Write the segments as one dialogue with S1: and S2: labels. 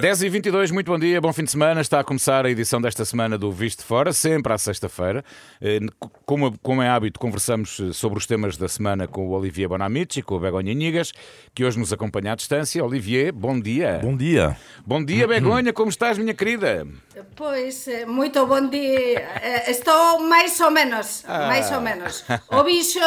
S1: 10 e 22 muito bom dia, bom fim de semana. Está a começar a edição desta semana do Visto Fora, sempre à sexta-feira. Eh, como, como é hábito, conversamos eh, sobre os temas da semana com o Olivier Bonamici e com o Begonha Nigas, que hoje nos acompanha à distância. Olivier, bom dia.
S2: Bom dia.
S1: Bom dia, Begonha, como estás, minha querida?
S3: Pois, eh, muito bom dia. Estou mais ou menos, ah. mais ou menos. O bicho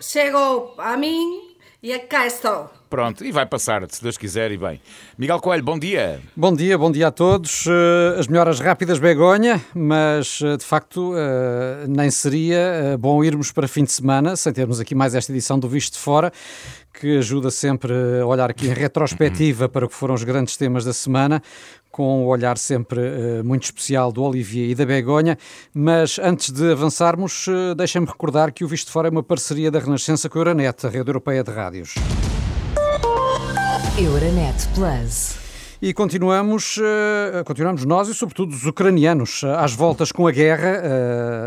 S3: chegou a mim e cá estou.
S1: Pronto, e vai passar, se Deus quiser, e bem. Miguel Coelho, bom dia.
S4: Bom dia, bom dia a todos. Eh, as melhoras rápidas Begonha, mas eh, de facto eh, nem seria bom irmos para fim de semana sem termos aqui mais esta edição do Visto de Fora, que ajuda sempre a olhar aqui em retrospectiva para o que foram os grandes temas da semana, com o olhar sempre muito especial do Olivier e da Begonha. Mas antes de avançarmos, deixem-me recordar que o Visto Fora é uma parceria da Renascença com a Euronet, a rede europeia de rádios. Euronet Plus. E continuamos, uh, continuamos nós e, sobretudo, os ucranianos, uh, às voltas com a guerra.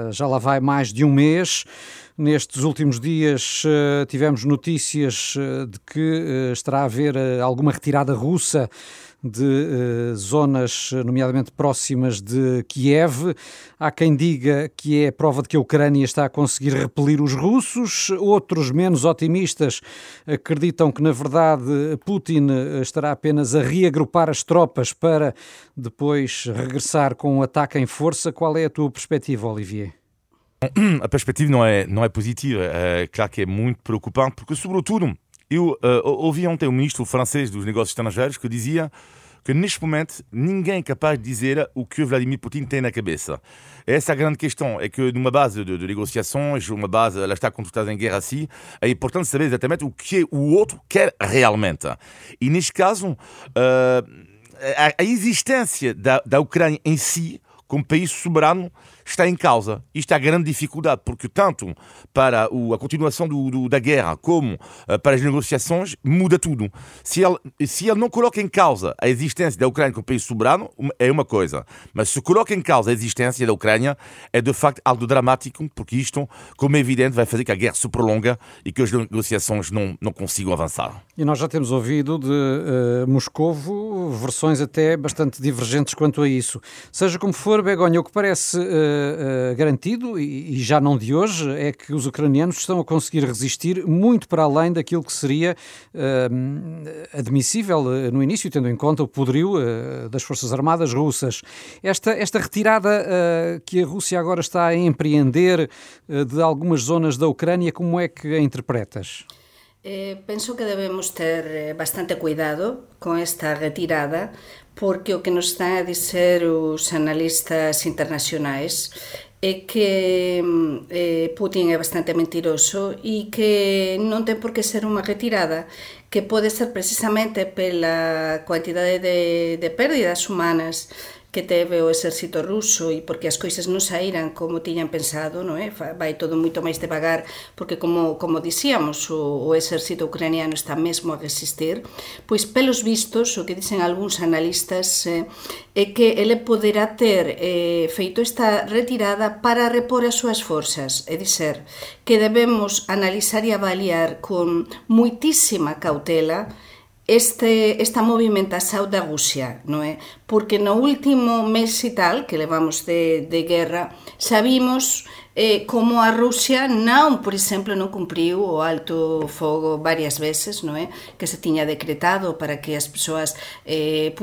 S4: Uh, já lá vai mais de um mês. Nestes últimos dias tivemos notícias de que estará a haver alguma retirada russa de uh, zonas, nomeadamente próximas de Kiev. Há quem diga que é prova de que a Ucrânia está a conseguir repelir os russos, outros, menos otimistas, acreditam que, na verdade, Putin estará apenas a reagrupar as tropas para depois regressar com um ataque em força. Qual é a tua perspectiva, Olivier?
S2: A perspectiva não é, não é positiva, é claro que é muito preocupante, porque, sobretudo, eu uh, ouvi ontem o ministro francês dos negócios estrangeiros que dizia que neste momento ninguém é capaz de dizer o que Vladimir Putin tem na cabeça. Essa é a grande questão, é que numa base de, de negociações, uma base, ela está contratada em guerra assim, é importante saber exatamente o que o outro quer realmente. E neste caso, uh, a, a, existência da, da Ucrânia em si, como país soberano, está em causa. Isto é a grande dificuldade, porque tanto para a continuação do, do, da guerra como uh, para as negociações muda tudo. Se ele, se ele não coloca em causa a existência da Ucrânia como país soberano, é uma coisa. Mas se coloca em causa a existência da Ucrânia, é de facto algo dramático, porque isto, como é evidente, vai fazer que a guerra se prolonga e que as negociações não, não consigam avançar.
S4: E nós já temos ouvido de uh, Moscovo versões até bastante divergentes quanto a isso. Seja como for, Begonha, o que parece uh, uh, garantido, e, e, já não de hoje, é que os ucranianos estão a conseguir resistir muito para além daquilo que seria uh, admissível no início, tendo em conta o poderio das Forças Armadas russas. Esta, esta retirada que a Rússia agora está a empreender de algumas zonas da Ucrânia, como é que a interpretas?
S3: Eh, penso que debemos ter eh, bastante cuidado con esta retirada porque o que nos están a dizer os analistas internacionais é que eh, Putin é bastante mentiroso e que non ten por que ser unha retirada que pode ser precisamente pela quantidade de, de pérdidas humanas que teve o exército ruso e porque as coisas non saíran como tiñan pensado, non é? Vai todo moito máis devagar porque como como dicíamos, o, o exército ucraniano está mesmo a resistir, pois pelos vistos, o que dicen algúns analistas eh, é que ele poderá ter eh, feito esta retirada para repor as súas forzas, é dizer, que debemos analizar e avaliar con muitísima cautela este, esta movimentação da Rússia, non é? Porque no último mes e tal, que levamos de, de guerra, sabimos eh, como a Rússia non, por exemplo, non cumpriu o alto fogo varias veces, non é? Que se tiña decretado para que as persoas eh,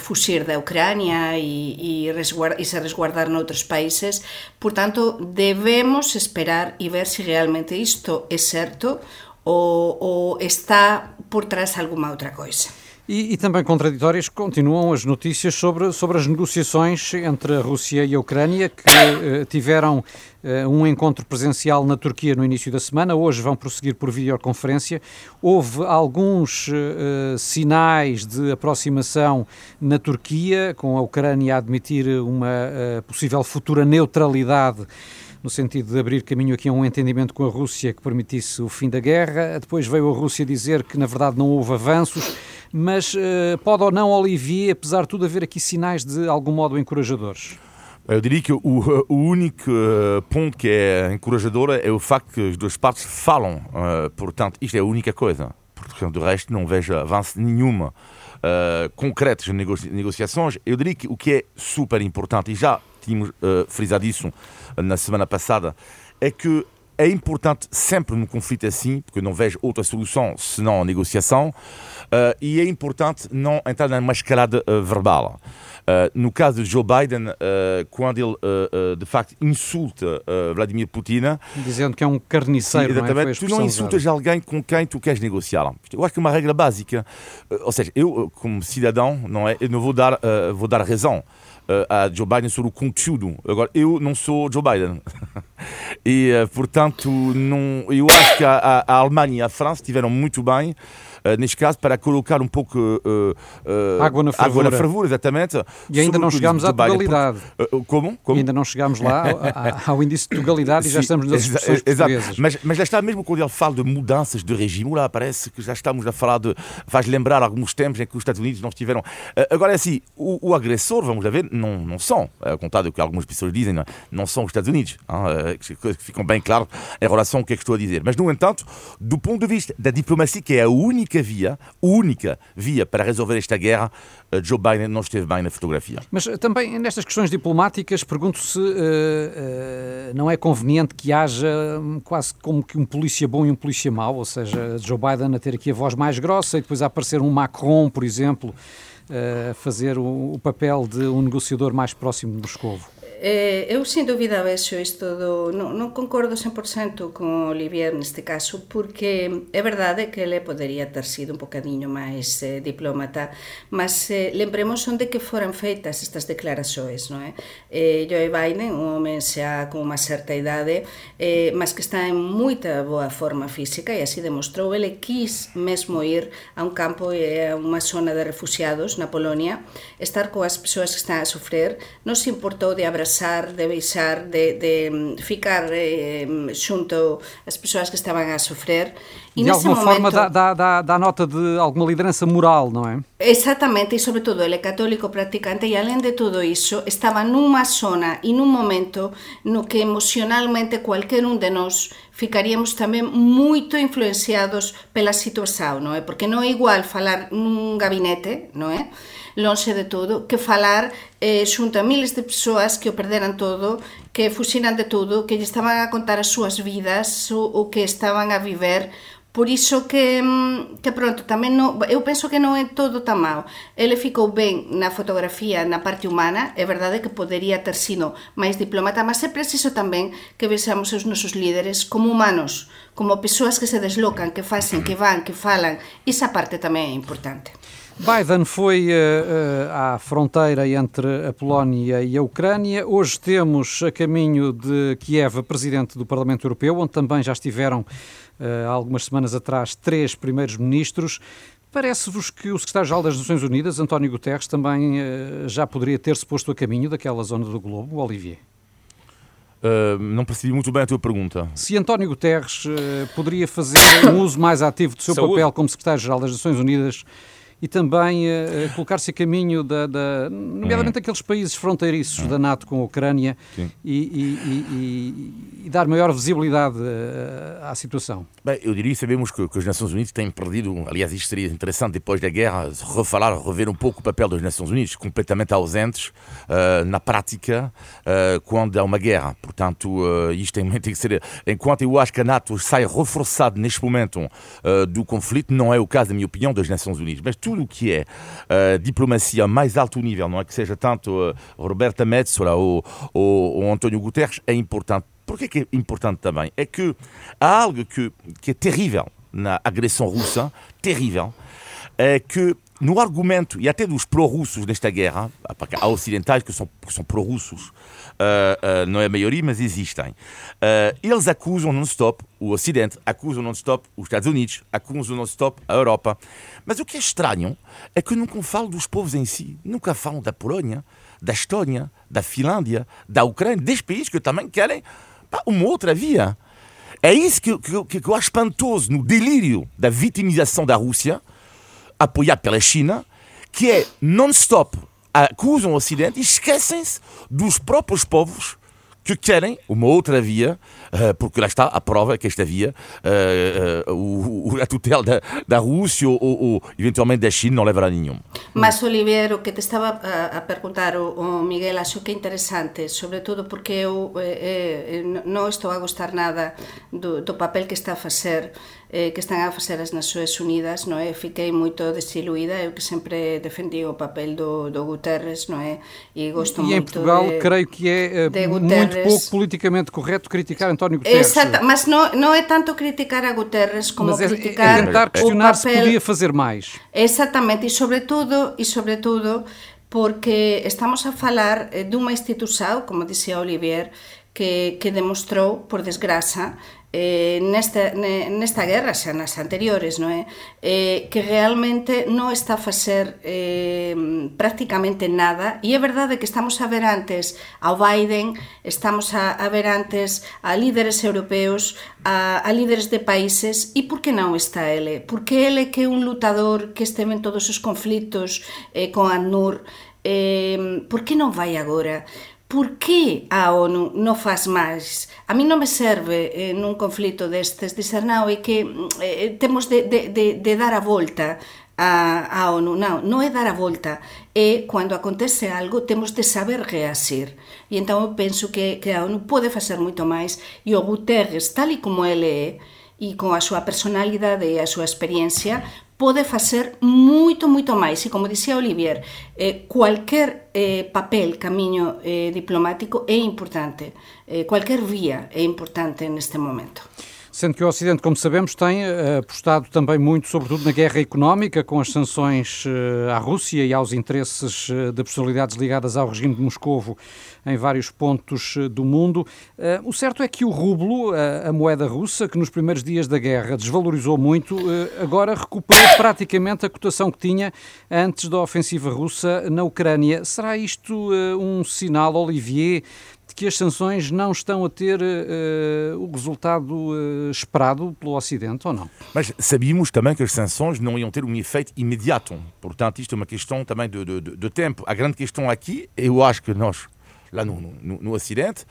S3: fuxir da Ucrania e, e, resguard, e se resguardar noutros países. Por tanto, debemos esperar e ver se realmente isto é certo ou, ou está por trás alguma outra coisa.
S4: E, e, também contraditórias continuam as notícias sobre, sobre as negociações entre a Rússia e a Ucrânia, que eh, tiveram eh, um encontro presencial na Turquia no início da semana, hoje vão prosseguir por videoconferência. Houve alguns eh, sinais de aproximação na Turquia, com a Ucrânia a admitir uma eh, possível futura neutralidade no sentido de abrir caminho aqui a um entendimento com a Rússia que permitisse o fim da guerra. Depois veio a Rússia dizer que, na verdade, não houve avanços. Mas uh, pode ou não, Olivier, apesar de tudo, haver aqui sinais de algum modo encorajadores?
S2: Eu diria que o, o único uh, ponto que é encorajador é o facto que as duas partes falam. Uh, portanto, isto é a única coisa. Porque, do resto, não vejo avanço nenhuma. uh, concretas nas negociações, eu diria que o que é super importante, e já tínhamos uh, frisado isso na semana passada, é que é importante sempre num conflito assim, porque não vejo outra solução senão a negociação, uh, e é importante não entrar numa escalada uh, verbal. Uh, no caso de Joe Biden, quando ele de facto insulta Vladimir Putin,
S4: dizendo que é um carniceiro,
S2: sim, exatamente,
S4: não
S2: é? tu não insultas
S4: usada.
S2: alguém com quem tu queres negociar. Eu acho que é uma regra básica. ou seja, eu como cidadão, não é, eu não vou dar, vou dar razão a Joe Biden sobre o conteúdo. Agora, eu não sou Joe Biden. e, portanto, não, eu acho que a, a Alemanha e a França estiveram muito bem neste caso, para colocar um pouco uh,
S4: uh, água, na
S2: água na fervura, exatamente.
S4: E ainda não chegámos à totalidade.
S2: como? como?
S4: Ainda não chegámos lá ao índice de totalidade e já estamos nas expressões portuguesas.
S2: Mas, mas já está mesmo quando ele fala de mudanças de regime, lá parece que já estamos a falar de. faz lembrar alguns tempos em que os Estados Unidos não estiveram. agora é assim, o, o, agressor, vamos lá ver, não, não são, ao contrário do que algumas pessoas dizem, não, não são os Estados Unidos. Hein, que ficam bem claro em relação ao que é que estou a dizer. Mas, no entanto, do ponto de vista da diplomacia, que é a única via, única via para resolver esta guerra, eh, Joe Biden não esteve bem na fotografia.
S4: Mas eh, também nestas questões diplomáticas, pergunto se uh, uh, não é conveniente que haja hum, quase como que um polícia bom e um polícia mau, ou seja, Joe Biden a ter aqui a voz mais grossa e depois a aparecer um Macron, por exemplo, a uh, fazer o, o, papel de um negociador mais próximo de Moscou.
S3: eh, eu sin dúbida vexo isto do... Non, non concordo 100% con Olivier neste caso, porque é verdade que ele podería ter sido un bocadiño máis eh, diplomata, mas eh, lembremos onde que foran feitas estas declaraxoes, non é? Eh, Joe Biden, un home xa con unha certa idade, eh, mas que está en moita boa forma física e así demostrou, ele quis mesmo ir a un campo e a unha zona de refugiados na Polonia, estar coas persoas que están a sofrer, non se importou de abrazar conversar, de beixar, de, de mm, ficar eh, mm, xunto as persoas que estaban a sofrer.
S4: E de alguma momento, forma dá, dá, dá, dá nota de alguma liderança moral, não é?
S3: Exactamente, e sobre todo ele é católico practicante e além de todo iso estaba nunha zona e nun momento no que emocionalmente cualquier un de nós ficaríamos tamén moito influenciados pela situación, non é? Porque non é igual falar nun gabinete, non é? lonxe de todo, que falar eh, xunto a miles de persoas que o perderan todo, que fuxiran de todo, que lle estaban a contar as súas vidas, o, o que estaban a viver, Por iso que, mm, que pronto, tamén non, eu penso que non é todo tan mal. Ele ficou ben na fotografía, na parte humana, é verdade que podería ter sido máis diplomata, mas é preciso tamén que vexamos os nosos líderes como humanos, como persoas que se deslocan, que facen, que van, que falan. Esa parte tamén é importante.
S4: Biden foi uh, uh, à fronteira entre a Polónia e a Ucrânia. Hoje temos a caminho de Kiev presidente do Parlamento Europeu, onde também já estiveram há algumas semanas atrás três primeiros ministros. Parece-vos que o secretário-geral das Nações Unidas, António Guterres, também já poderia ter-se posto a caminho daquela zona do globo, Olivier?
S2: Uh, não percebi muito bem a tua pergunta.
S4: Se António Guterres uh, poderia fazer um uso mais ativo do seu Saúde. papel como secretário-geral das Nações Unidas e também uh, colocar-se a caminho, da, da nomeadamente hum. aqueles países fronteiriços hum. da NATO com a Ucrânia e, e, e, dar maior visibilidade uh, à situação?
S2: Bem, eu diria, sabemos que, que as Nações Unidas têm perdido, aliás, isto seria interessante depois da guerra, refalar, rever um pouco o papel das Nações Unidas, completamente ausentes uh, na prática quando há uma guerra. Portanto, isto tem, tem que ser. Enquanto eu acho que a NATO sai reforçada neste momento do conflito, não é o caso, na minha opinião, das Nações Unidas. Mas tudo o que é uh, diplomacia mais alto nível, não é que seja tanto uh, Roberta Metsola ou, ou, ou António Guterres, é importante. Por que é importante também? É que há algo que, que é terrível na agressão russa, terrível, é que no argumento, e até dos pró-russos nesta guerra, há ocidentais que são, que são pró-russos, uh, uh, não é a maioria, mas existem, uh, eles acusam non-stop o Ocidente, acusam non-stop os Estados Unidos, acusam non-stop a Europa. Mas o que é estranho é que nunca falam dos povos em si, nunca falam da Polónia, da Estónia, da Finlândia, da Ucrânia, desses países que também querem pá, uma outra via. É isso que, que, que eu acho espantoso no delírio da vitimização da Rússia, apoiado pela China, que é non-stop acusam o Ocidente e esquecem-se dos próprios povos que querem uma outra via porque lá está a prova que esta via, o, a tutela da, da Rússia ou, ou, eventualmente da China não levará a nenhum.
S3: Mas, Olivier, o que te estava a, perguntar o, Miguel, acho que é interessante, sobretudo porque eu eh, eh, non estou a gostar nada do, do papel que está a facer eh, que están a facer as Nações Unidas, non é? Fiquei moito desiluída, eu que sempre defendi o papel do, do Guterres, non é?
S4: E gosto e em Portugal, de, creio que é eh, muito pouco politicamente correto criticar António Guterres.
S3: Exato, mas não, não é tanto criticar a Guterres como mas é, criticar
S4: é tentar questionar papel... se podia fazer mais.
S3: Exatamente, e sobretudo, e sobretudo porque estamos a falar eh, dunha institución, como dixía Olivier, que, que demostrou, por desgraza, eh, nesta, nesta guerra, xa nas anteriores, non é? Eh, que realmente non está a facer eh, prácticamente nada e é verdade que estamos a ver antes ao Biden, estamos a, a ver antes a líderes europeos, a, a líderes de países e por que non está ele? Porque ele que é un lutador que esteve en todos os conflitos eh, con ANUR, eh, por que non vai agora? por que a ONU non faz máis? A mí non me serve eh, nun conflito destes dizer Sarnau é que eh, eh, temos de, de, de, de dar a volta a, a ONU. Non, non é dar a volta, é cando acontece algo temos de saber reasir. E entón eu penso que, que a ONU pode facer moito máis e o Guterres, tal e como ele é, e con a súa personalidade e a súa experiencia pode facer moito, moito máis. E como dixía Olivier, eh, cualquier eh, papel, camiño eh, diplomático é importante. Eh, cualquier vía é importante neste momento.
S4: Sendo que o Ocidente, como sabemos, tem eh, apostado também muito, sobretudo na guerra económica, com as sanções eh, à Rússia e aos interesses eh, de personalidades ligadas ao regime de Moscovo em vários pontos do mundo. O certo é que o rublo, a moeda russa, que nos primeiros dias da guerra desvalorizou muito, agora recuperou praticamente a cotação que tinha antes da ofensiva russa na Ucrânia. Será isto um sinal, Olivier, que as sanções não estão a ter uh, o resultado uh, esperado pelo Ocidente ou não?
S2: Mas sabíamos também que as sanções não iam ter um efeito imediato. Portanto, isto é uma questão também de, de, de tempo. A grande questão aqui, eu acho que nós, lá no, no, no Ocidente,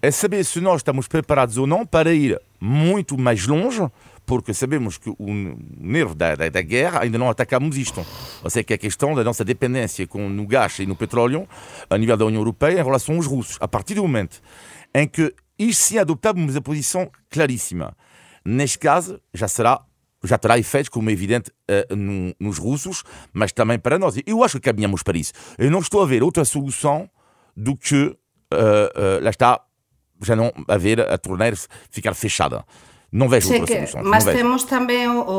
S2: é saber se nós estamos preparados ou não para ir muito mais longe porque sabemos que o nervo da, da, da, guerra ainda não atacamos isto. Ou seja, que é a questão da nossa dependência com, no gás e no petróleo a nível da União Europeia em relação aos russos. A partir do momento em que isto se adoptarmos a posição claríssima, neste caso já será já terá efeitos, como é evidente, no, nos russos, mas também para nós. Eu acho que caminhamos para isso. Eu não estou a ver outra solução do que, uh, uh, lá está, já não haver a torneira ficar fechada. Non vejo outra que.
S3: Mas temos tamén o, o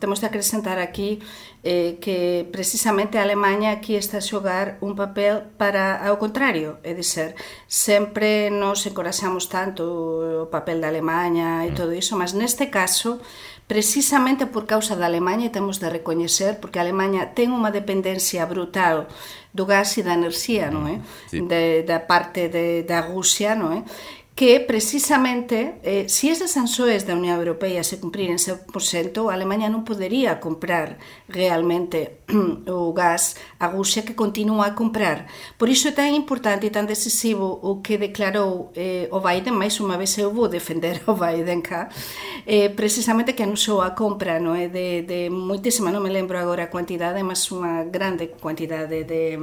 S3: temos de acrescentar aquí eh, que precisamente a Alemanha aquí está a xogar un papel para ao contrario, é dizer, sempre nos encoraxamos tanto o papel da Alemanha e mm. todo iso, mas neste caso precisamente por causa da Alemanha temos de recoñecer porque a Alemanha ten unha dependencia brutal do gas e da enerxía, non é? Sí. De, da parte de, da Rusia, non é? que precisamente eh, si esas ansoes da Unión Europea se cumpriren 100%, a Alemanha non podería comprar realmente o gas a Rusia que continúa a comprar. Por iso é tan importante e tan decisivo o que declarou eh, o Biden, máis unha vez eu vou defender o Biden cá, eh, precisamente que anunciou a compra no, é? De, de moitísima, non me lembro agora a cantidade, mas unha grande cantidade de,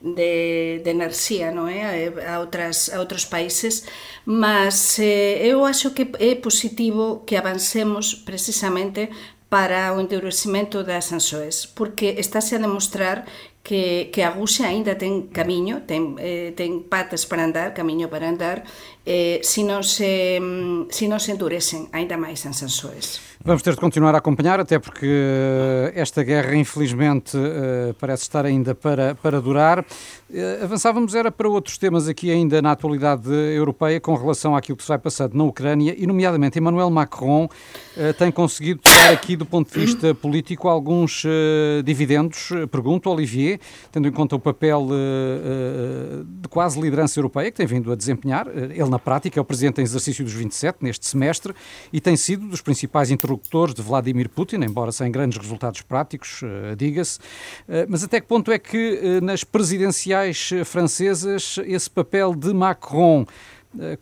S3: de, de enerxía non é? a, outras, a outros países, mas eh, eu acho que é positivo que avancemos precisamente para o endurecimento das ansoes, porque estáse a demostrar que, que a Rusia aínda ten camiño, ten, eh, ten patas para andar, camiño para andar, eh, se non se, mm, se non se endurecen aínda máis as ansoes.
S4: Vamos ter de continuar a acompanhar, até porque eh, esta guerra, infelizmente, eh, parece estar ainda para, para durar. Eh, avançávamos era para outros temas aqui ainda na atualidade europeia com relação àquilo que se vai passando na Ucrânia e, nomeadamente, Emmanuel Macron tem conseguido tirar aqui, do ponto de vista político, alguns dividendos. Pergunto, Olivier, tendo em conta o papel de quase liderança europeia que tem vindo a desempenhar, ele na prática é o presidente em exercício dos 27 neste semestre e tem sido dos principais interlocutores interlocutores de Vladimir Putin, embora sem grandes resultados práticos, eh, diga-se. Eh, mas até que ponto é que eh, nas presidenciais francesas esse papel de Macron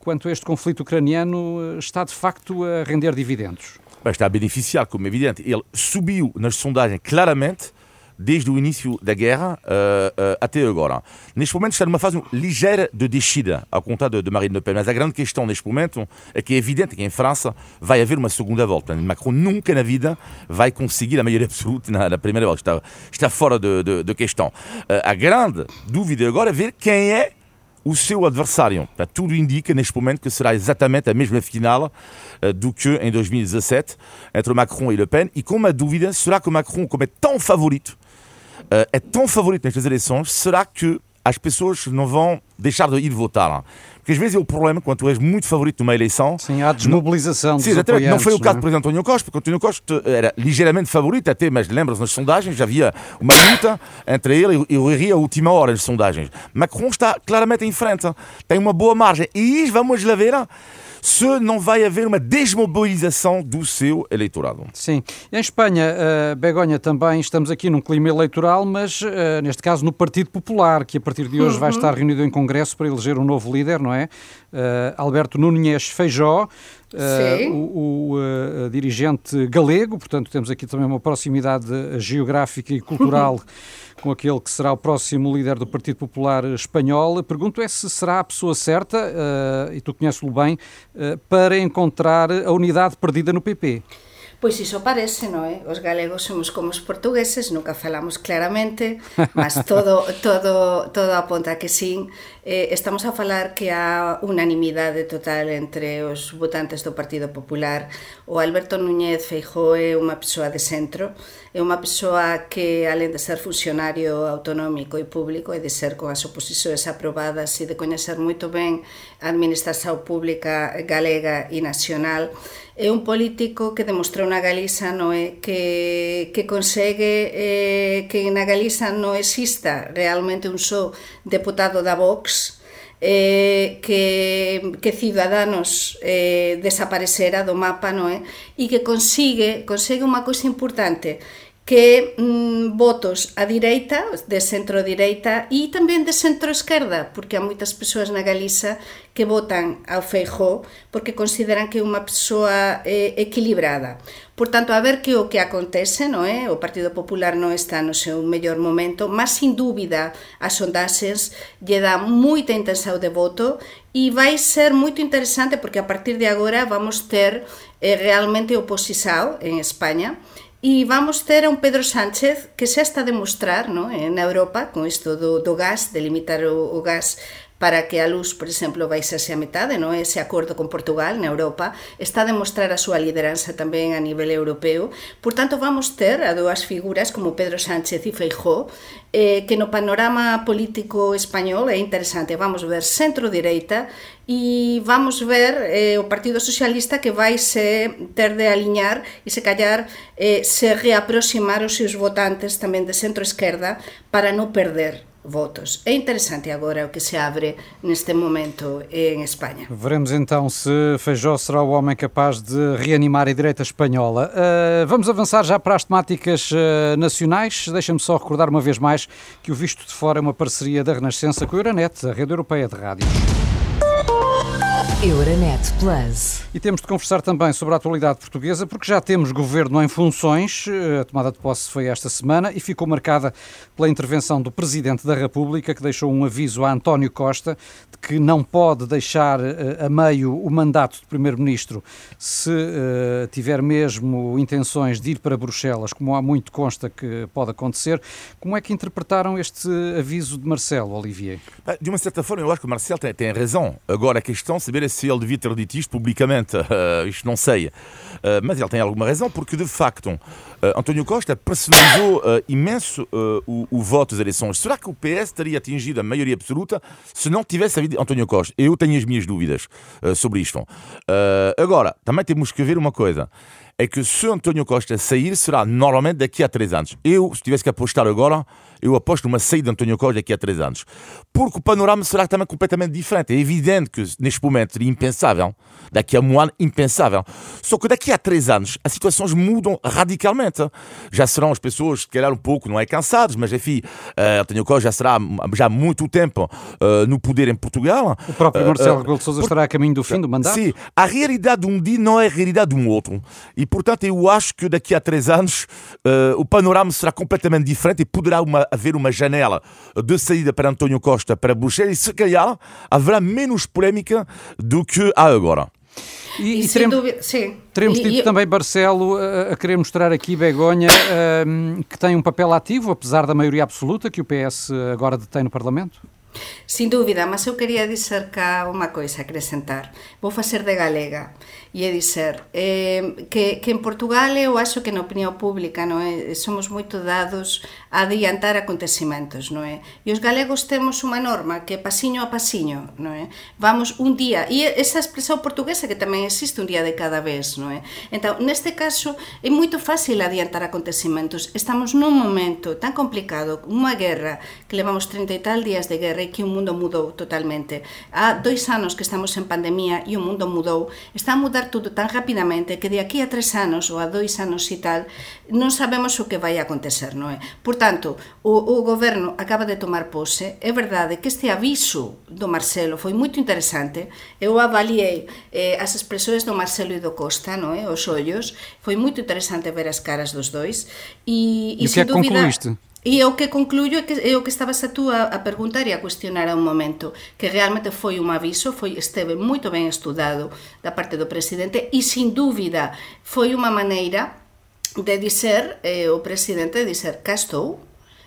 S4: quanto a este conflito ucraniano está de facto a render dividendos?
S2: Está a beneficiar, como é evidente. Ele subiu nas sondagens claramente desde o início da guerra uh, uh, até agora. Neste momento está numa fase ligeira de descida, ao contrário de Marine Le Pen. Mas a grande questão neste momento é que é evidente que em França vai haver uma segunda volta. Macron nunca na vida vai conseguir a maioria absoluta na, na primeira volta. Está, está fora de, de, de questão. Uh, a grande dúvida agora é ver quem é o seu adversário. Tudo indica neste momento que será exatamente a mesma final do que em 2017 entre Macron e Le Pen. E com a dúvida, será que Macron, como é tão favorito, é tão favorito nestas eleições, será que as pessoas não vão deixar de ir votar? Porque às vezes é o problema, quando tu és muito favorito numa eleição...
S4: Sim, há desmobilização
S2: Sim, exatamente. Não foi o caso, é? por exemplo, António Costa, porque António Costa era ligeiramente favorito até, mas lembras nas sondagens, já havia uma luta entre ele e o Riri a última hora nas sondagens. Macron está claramente em frente, tem uma boa margem. E vamos lá ver se não vai haver uma desmobilização do seu eleitorado.
S4: Sim. Em Espanha, uh, Begonha, também estamos aqui num clima eleitoral, mas uh, neste caso no Partido Popular, que a partir de hoje uhum. vai estar reunido em Congresso para eleger um novo líder, não é? Uh, Alberto Núñez Feijó. Uh, o, o uh, dirigente galego, portanto temos aqui também uma proximidade geográfica e cultural com aquele que será o próximo líder do Partido Popular Espanhol. Pergunto é se será a pessoa certa, uh, e tu conheces-lo bem, para encontrar a unidade perdida no PP.
S3: Pois iso parece, non é? Os galegos somos como os portugueses, nunca falamos claramente, mas todo, todo, todo aponta que sí. Eh, estamos a falar que há unanimidade total entre os votantes do Partido Popular. O Alberto Núñez Feijó é unha persoa de centro, é unha persoa que, além de ser funcionario autonómico e público e de ser con as oposicións aprobadas e de coñecer moito ben a administración pública galega e nacional, é un político que demostrou na Galiza no é que, que consegue eh, que na Galiza non exista realmente un só deputado da Vox, eh, que, que Ciudadanos eh, desaparecera do mapa, non é? E que consigue, consegue unha cousa importante, que mm, votos a direita, de centro-direita e tamén de centro-esquerda, porque há moitas persoas na Galiza que votan ao Feijó porque consideran que é unha persoa eh, equilibrada. Por tanto, a ver que o que acontece, non é? O Partido Popular non está no seu mellor momento, mas sin dúbida as sondaxes lle dá moita intenção de voto e vai ser moito interesante porque a partir de agora vamos ter eh, realmente oposição en España E vamos ter a un Pedro Sánchez que xa está a demostrar no? en Europa con isto do, do gas, de limitar o, o gas para que a luz, por exemplo, baixase a metade, non? ese acordo con Portugal na Europa, está a demostrar a súa lideranza tamén a nivel europeo. Por tanto, vamos ter a dúas figuras como Pedro Sánchez e Feijó, eh, que no panorama político español é interesante. Vamos ver centro-direita e vamos ver eh, o Partido Socialista que vai se ter de aliñar e se callar eh, se reaproximar os seus votantes tamén de centro-esquerda para non perder votos. É interesante agora o que se abre neste momento em Espanha.
S4: Veremos então se Feijó será o homem capaz de reanimar a direita espanhola. Uh, vamos avançar já para as temáticas uh, nacionais. Deixa-me só recordar uma vez mais que o Visto de Fora é uma parceria da Renascença com a Euronet, a rede europeia de rádio. Euronet Plus. E temos de conversar também sobre a atualidade portuguesa, porque já temos governo em funções. A tomada de posse foi esta semana e ficou marcada pela intervenção do Presidente da República, que deixou um aviso a António Costa de que não pode deixar eh, a meio o mandato de Primeiro-Ministro se uh, tiver mesmo intenções de ir para Bruxelas, como há muito consta que pode acontecer. Como é que interpretaram este aviso de Marcelo, Olivier?
S2: De uma certa forma, eu acho que o Marcelo tem, tem razão. Agora, a questão é saber se ele devia ter dito isto publicamente. Uh, isto não sei. Uh, mas ele tem alguma razão, porque de facto uh, António Costa personalizou imenso o, o, voto das eleições. Será que o PS teria atingido a maioria absoluta se não tivesse havido António Costa? Eu tenho as minhas dúvidas sobre isto. agora, também temos que ver uma coisa é que se António Costa sair, será normalmente daqui a três anos. Eu, se tivesse que apostar agora, eu aposto numa saída de António Costa daqui a três anos. Porque o panorama será também completamente diferente. É evidente que neste momento seria impensável, daqui a um ano, impensável. Só que daqui a três anos as situações mudam radicalmente. Já serão as pessoas, se calhar um pouco, não é cansadas, mas enfim, uh, António Costa já será já há muito tempo uh, no poder em Portugal.
S4: O próprio Marcelo uh, Rebelo de Sousa estará a caminho do fim do mandato?
S2: Sim, a realidade de um dia não é a realidade de um outro. E portanto eu acho que daqui a três anos o panorama será completamente diferente e poderá uma, haver uma janela de saída para António Costa para Bruxelas e se calhar haverá menos polémica do que há agora.
S4: E, e, teremos, dúvida, sim. teremos tido e, também Barcelo a, a, querer mostrar aqui Begonha uh, que tem um papel ativo, apesar da maioria absoluta que o PS agora detém no Parlamento?
S3: Sin dúbida, mas eu quería dizer cá unha coisa, acrescentar. Vou facer de galega e é dizer eh, que, que en Portugal eu acho que na opinión pública non é? somos moito dados a adiantar acontecimentos non é? e os galegos temos unha norma que é pasiño a pasiño non é? vamos un día e esa expresión portuguesa que tamén existe un día de cada vez non é? entón neste caso é moito fácil adiantar acontecimentos estamos nun momento tan complicado unha guerra que levamos 30 e tal días de guerra e que o mundo mudou totalmente. Há dois anos que estamos en pandemia e o mundo mudou. Está a mudar tudo tan rapidamente que de aquí a tres anos ou a dois anos e tal non sabemos o que vai acontecer, non é? Por tanto, o, o goberno acaba de tomar pose. É verdade que este aviso do Marcelo foi moito interesante. Eu avaliei eh, as expresións do Marcelo e do Costa, non é? Os ollos. Foi moito interesante ver as caras dos dois.
S4: E, e, e o que é que dúvida, concluíste?
S3: E o que concluyo é que é o que estabas a tú a, a preguntar e a cuestionar a un momento, que realmente foi un aviso, foi esteve moito ben estudado da parte do presidente e sin dúbida foi unha maneira de dizer eh, o presidente de dizer cá estou,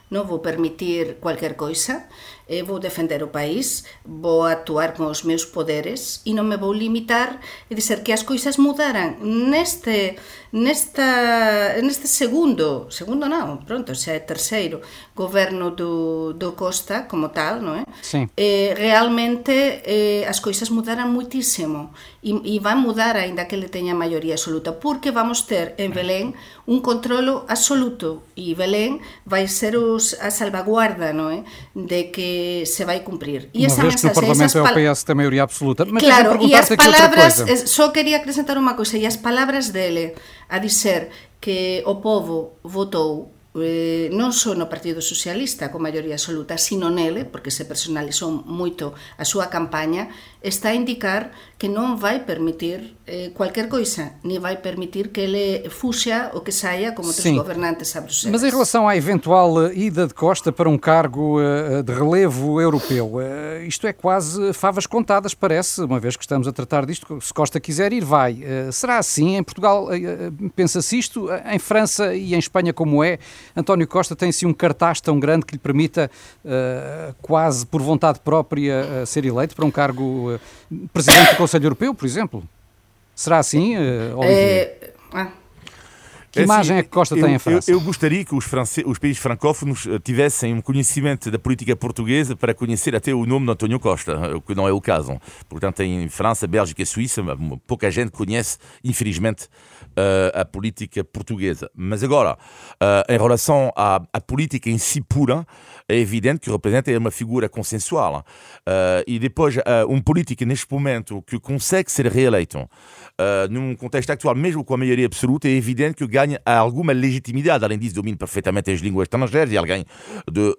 S3: non vou permitir cualquier coisa, eh, vou defender o país, vou actuar con os meus poderes e non me vou limitar e dizer que as coisas mudaran neste nesta, neste segundo, segundo non, pronto, xa é terceiro, goberno do, do Costa como tal, non é?
S4: Sí.
S3: Eh, realmente eh, as coisas mudaran muitísimo e, e van mudar aínda que ele teña maioría absoluta, porque vamos ter en Belén un controlo absoluto e Belén vai ser os, a salvaguarda, non é? De que se vai cumprir.
S4: E esa vez mensaxe, que no Parlamento pal... é o PS tem maioria absoluta.
S3: Mas claro, e as palabras, eh, só quería acrescentar unha cousa, e as palabras dele, a dizer que o povo votou eh, non só no Partido Socialista con maioría absoluta, sino nele, porque se personalizou moito a súa campaña, está a indicar que non vai permitir eh, cualquier coisa, ni vai permitir que ele fuxa ou que saia como outros gobernantes a Bruxelas.
S4: Mas em relação à eventual eh, ida de Costa para um cargo uh, de relevo europeu, uh, isto é quase favas contadas, parece, uma vez que estamos a tratar disto, se Costa quiser ir, vai. Uh, será assim? Em Portugal pensa-se isto? Em França e em Espanha como é? António Costa tem sim um cartaz tão grande que lhe permita, uh, quase por vontade própria, uh, ser eleito para um cargo uh, presidente do Conselho Europeu, por exemplo? Será assim, Olivier? Ah. Que é imagem assim, é que Costa
S2: eu,
S4: tem em França?
S2: Eu, eu gostaria que os, france... os, países francófonos tivessem um conhecimento da política portuguesa para conhecer até o nome de António Costa, o que não é o caso. Portanto, em França, Bélgica e Suíça, pouca gente conhece, infelizmente, uh, a política portuguesa. Mas agora, em relação à, à, política em si pura, é evidente que representa uma figura consensual. Uh, e depois, um político neste momento que consegue ser reeleito, num contexto atual, mesmo com a maioria absoluta, é evidente que ganha alguma legitimidade. Além disso, domina perfeitamente as línguas estrangeiras e alguém de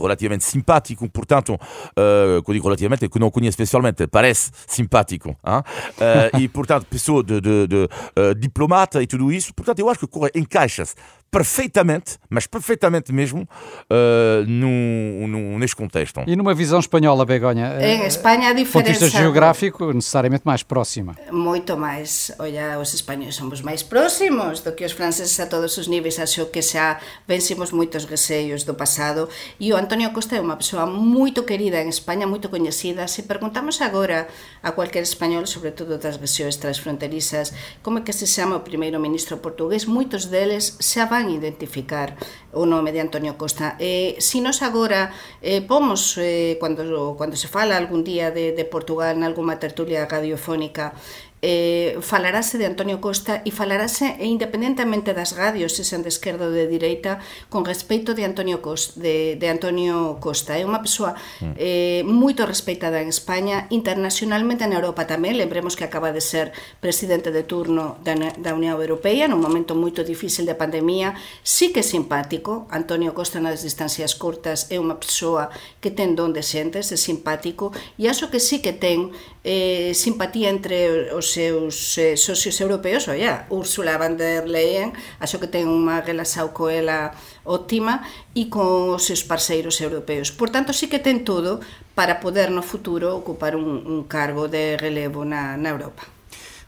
S2: relativamente simpático, portanto, uh, que eu digo relativamente, que não conheço pessoalmente, parece simpático. Hein? e, portanto, pessoa de, de, de diplomata mata e tudo isso. Portanto, eu acho que encaixa-se perfeitamente, mas perfeitamente mesmo, uh, num, num, neste contexto.
S4: E numa visão espanhola, Begonha?
S3: Em Espanha a diferença...
S4: Ponto de geográfico, necessariamente mais próxima.
S3: Muito mais. Olha, os espanhóis somos mais próximos do que os franceses a todos os níveis. Acho que xa vencimos moitos receios do pasado. E o Antonio Costa é unha persoa moito querida en España, moito coñecida. Se perguntamos agora a cualquier español, sobre todo das regións transfronterizas, como é que se chama o primeiro ministro portugués, moitos deles xa van van identificar o nome de Antonio Costa. Eh, si nos agora eh, pomos, eh, cando, cando se fala algún día de, de Portugal en nalgúma tertulia radiofónica, eh, falarase de Antonio Costa e falarase independentemente das radios, se sen de esquerda ou de direita, con respeito de Antonio Costa, de, de Antonio Costa. É unha persoa mm. eh, moito respeitada en España, internacionalmente en Europa tamén, lembremos que acaba de ser presidente de turno da, da Unión Europea nun momento moito difícil de pandemia, sí que é simpático, Antonio Costa nas distancias curtas é unha persoa que ten don de xentes, é simpático, e aso que sí que ten eh, simpatía entre os seus eh, socios europeos, oia, Úrsula van der Leyen, acho que ten unha relação co ela óptima e con os seus parceiros europeos. Por tanto, sí que ten todo para poder no futuro ocupar un, un cargo de relevo na, na Europa.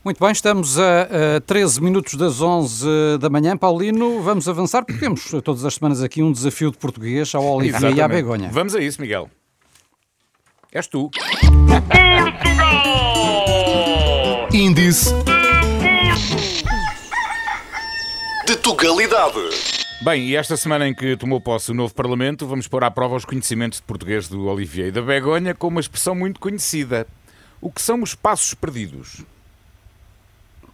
S4: Muito bem, estamos a, a 13 minutos das 11 da manhã. Paulino, vamos avançar porque temos todas as semanas aqui um desafio de português ao Olivier Exatamente. e à Begonha.
S1: Vamos a isso, Miguel. És tu.
S5: Índice de Tugalidade.
S1: Bem, e esta semana em que tomou posse o novo Parlamento, vamos pôr à prova os conhecimentos de português do Olivier e da Begonha com uma expressão muito conhecida. O que são os passos perdidos?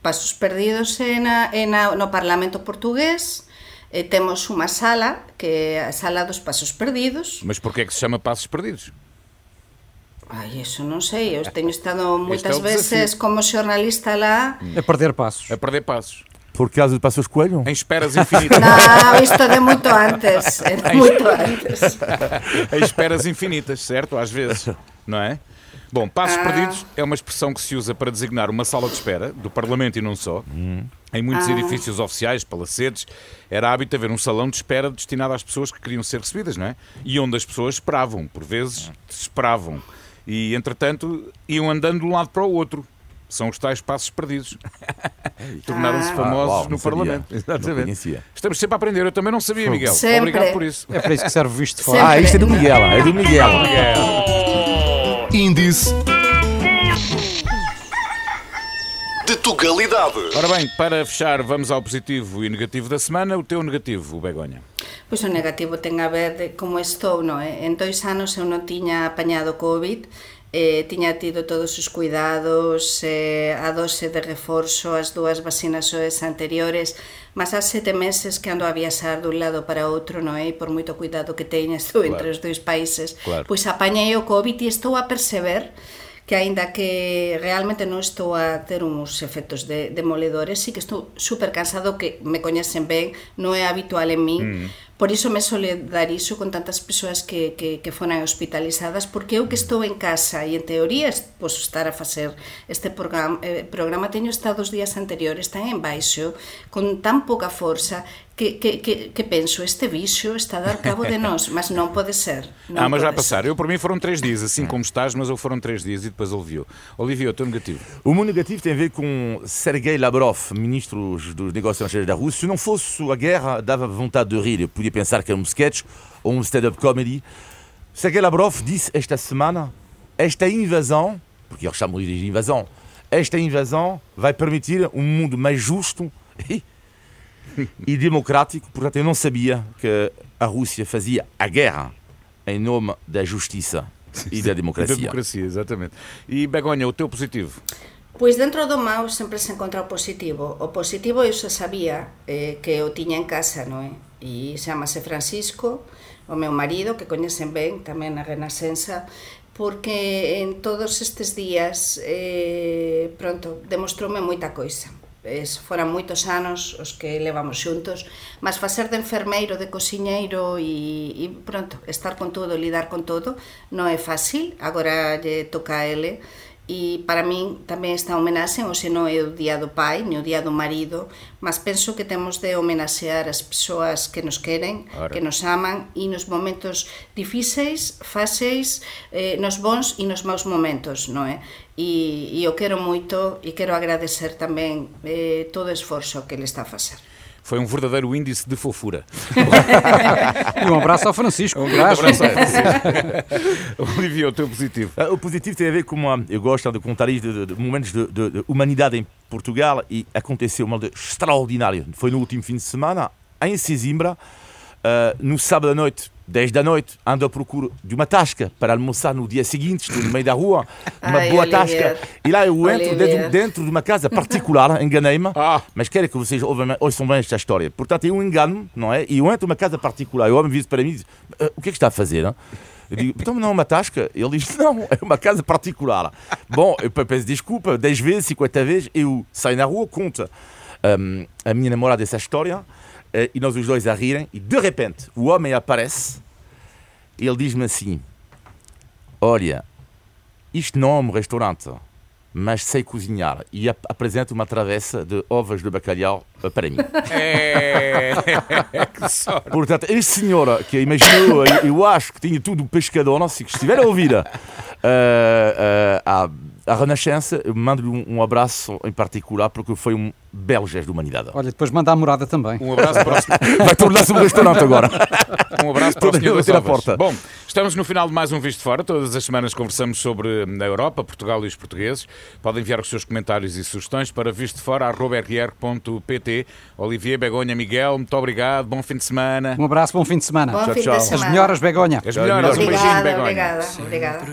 S3: Passos perdidos é, na, é na, no Parlamento portugués e temos unha sala, que é a sala dos pasos perdidos.
S1: Mas porquê é que se chama passos perdidos?
S3: Ai, eso non sei, eu teño estado moitas é veces como xornalista lá
S4: A perder passos
S1: A perder passos
S2: Por causa de Passos Coelho?
S1: Em esperas infinitas
S3: Não, isto é de muito antes É de muito antes
S1: Em esperas infinitas, certo? Às vezes, não é? Bom, passos ah. perdidos é uma expressão que se usa para designar uma sala de espera do Parlamento e não só. Hum. Em muitos ah. edifícios oficiais, palacetes, era hábito haver um salão de espera destinado às pessoas que queriam ser recebidas, não é? E onde as pessoas esperavam, por vezes desesperavam. E, entretanto, iam andando de um lado para o outro. São os tais passos perdidos. Tornaram-se ah, famosos ah, uau, no Parlamento. Exatamente. Estamos sempre a aprender. Eu também não sabia, Miguel.
S3: Sempre.
S1: Obrigado por isso.
S4: É para isso que serve o visto de fora.
S2: Sempre. Ah, isto é do Miguel. É do Miguel.
S5: Índice de Tugalidade.
S1: Ora bem, para fechar, vamos ao positivo e negativo da semana. O teu negativo, o Begonha?
S3: Pois o negativo ten a ver de como estou, non é? Eh? En dois anos eu non tiña apañado Covid, eh, tiña tido todos os cuidados, eh, a dose de reforzo, as dúas vacinas OES anteriores, mas há sete meses que ando a viaxar dun lado para outro, non é? Eh? E por moito cuidado que teña estou claro. entre os dois países, claro. pois apañei o Covid e estou a perceber que aínda que realmente non estou a ter uns efectos de, demoledores, sí que estou super cansado que me coñecen ben, non é habitual en min, mm. por iso me solidarizo con tantas persoas que, que, que foran hospitalizadas, porque eu que estou en casa e en teoría posso estar a facer este programa, eh, programa teño estado os días anteriores tan en baixo, con tan pouca forza, que, que, que, que penso, este bicho está a dar cabo de nós, mas não pode ser. Não
S1: ah, mas vai passar. Ser. Eu, por mim, foram três dias, assim como estás, mas eu foram três dias e depois aliviou. Olivia, o teu negativo?
S2: O meu negativo tem a ver com Sergei Lavrov, ministro dos Negócios Estrangeiros da Rússia. Se não fosse a guerra, dava vontade de rir. Eu podia pensar que era um sketch ou um stand-up comedy. Sergei Lavrov disse esta semana: esta invasão, porque eles chamam de invasão, esta invasão vai permitir um mundo mais justo e, e democrático. Portanto, eu não sabia que a Rússia fazia a guerra em nome da justiça e da democracia.
S1: da democracia, exatamente. E Begonha, o teu positivo?
S3: Pois dentro do mau sempre se encontra o positivo. O positivo eu xa sabía eh, que o tiña en casa, non é? E chamase Francisco, o meu marido, que coñecen ben tamén na Renascença, porque en todos estes días eh, pronto, demostroume moita coisa es, foran moitos anos os que levamos xuntos, mas facer de enfermeiro, de cociñeiro e, e pronto, estar con todo, lidar con todo, non é fácil, agora lle toca a ele e para min tamén está homenaxe, hoxe non é o día do pai, ni o día do marido, mas penso que temos de homenaxear as persoas que nos queren, claro. que nos aman e nos momentos difíceis, fáceis, eh, nos bons e nos maus momentos, non é? E, eh? e eu quero moito e quero agradecer tamén eh, todo o esforzo que ele está a facer.
S1: Foi um verdadeiro índice de fofura.
S4: e um abraço ao Francisco.
S1: Um abraço, ao Francisco. Olivia, o teu positivo.
S2: Uh, o positivo tem a ver com uma. Eu gosto de contar isto de, de, de momentos de, de, de, humanidade em Portugal e aconteceu uma extraordinário. Foi no último fim de semana, em Sesimbra. Uh, no sábado à noite, 10 da noite, ando à procura de uma tasca para almoçar no dia seguinte, estou no meio da rua, uma
S3: Ai,
S2: boa
S3: Olivier.
S2: tasca. E lá eu entro dentro, dentro de uma casa particular, enganei-me,
S1: Ah.
S2: mas quero que vocês ouçam ouçam bem esta história. Portanto, eu engano, não é? E eu entro numa casa particular, e o homem diz para mim, diz, "Ah, o que é que está a fazer? hein?" Eu digo, então não é uma tasca? Ele diz, não, é uma casa particular. Bom, eu peço desculpa, 10 vezes, 50 vezes, eu saio na rua, conto hum, a minha namorada essa história, e nós os dois a rirem, e de repente o homem aparece, e ele diz-me assim, olha, isto não é um restaurante, mas sei cozinhar, e ap apresenta uma travessa de ovos de bacalhau eh, para mim.
S1: É. que sorte.
S2: Portanto, este senhor que imaginou, eu, acho que tinha tudo pescador, não sei que estiver a ouvir uh, uh, a, a Renascença, mando-lhe um, um abraço em particular porque foi um belo gesto de humanidade.
S4: Olha, depois manda a morada também.
S1: Um abraço para o senhor.
S2: Vai tornar-se um restaurante agora.
S1: Um abraço para o senhor ovas.
S2: porta.
S1: Bom, estamos no final de mais um Visto Fora. Todas as semanas conversamos sobre a Europa, Portugal e os portugueses. Podem enviar os seus comentários e sugestões para vistofora.rr.pt. Olivier, Begonha, Miguel, muito obrigado. Bom fim de semana.
S4: Um abraço, bom fim de semana.
S3: Bom fim
S2: tchau.
S3: de
S2: As
S3: semana.
S4: As melhoras, Begonha.
S1: As melhoras. Um beijinho,
S3: Obrigada,
S1: Begonha.
S3: obrigada, obrigada.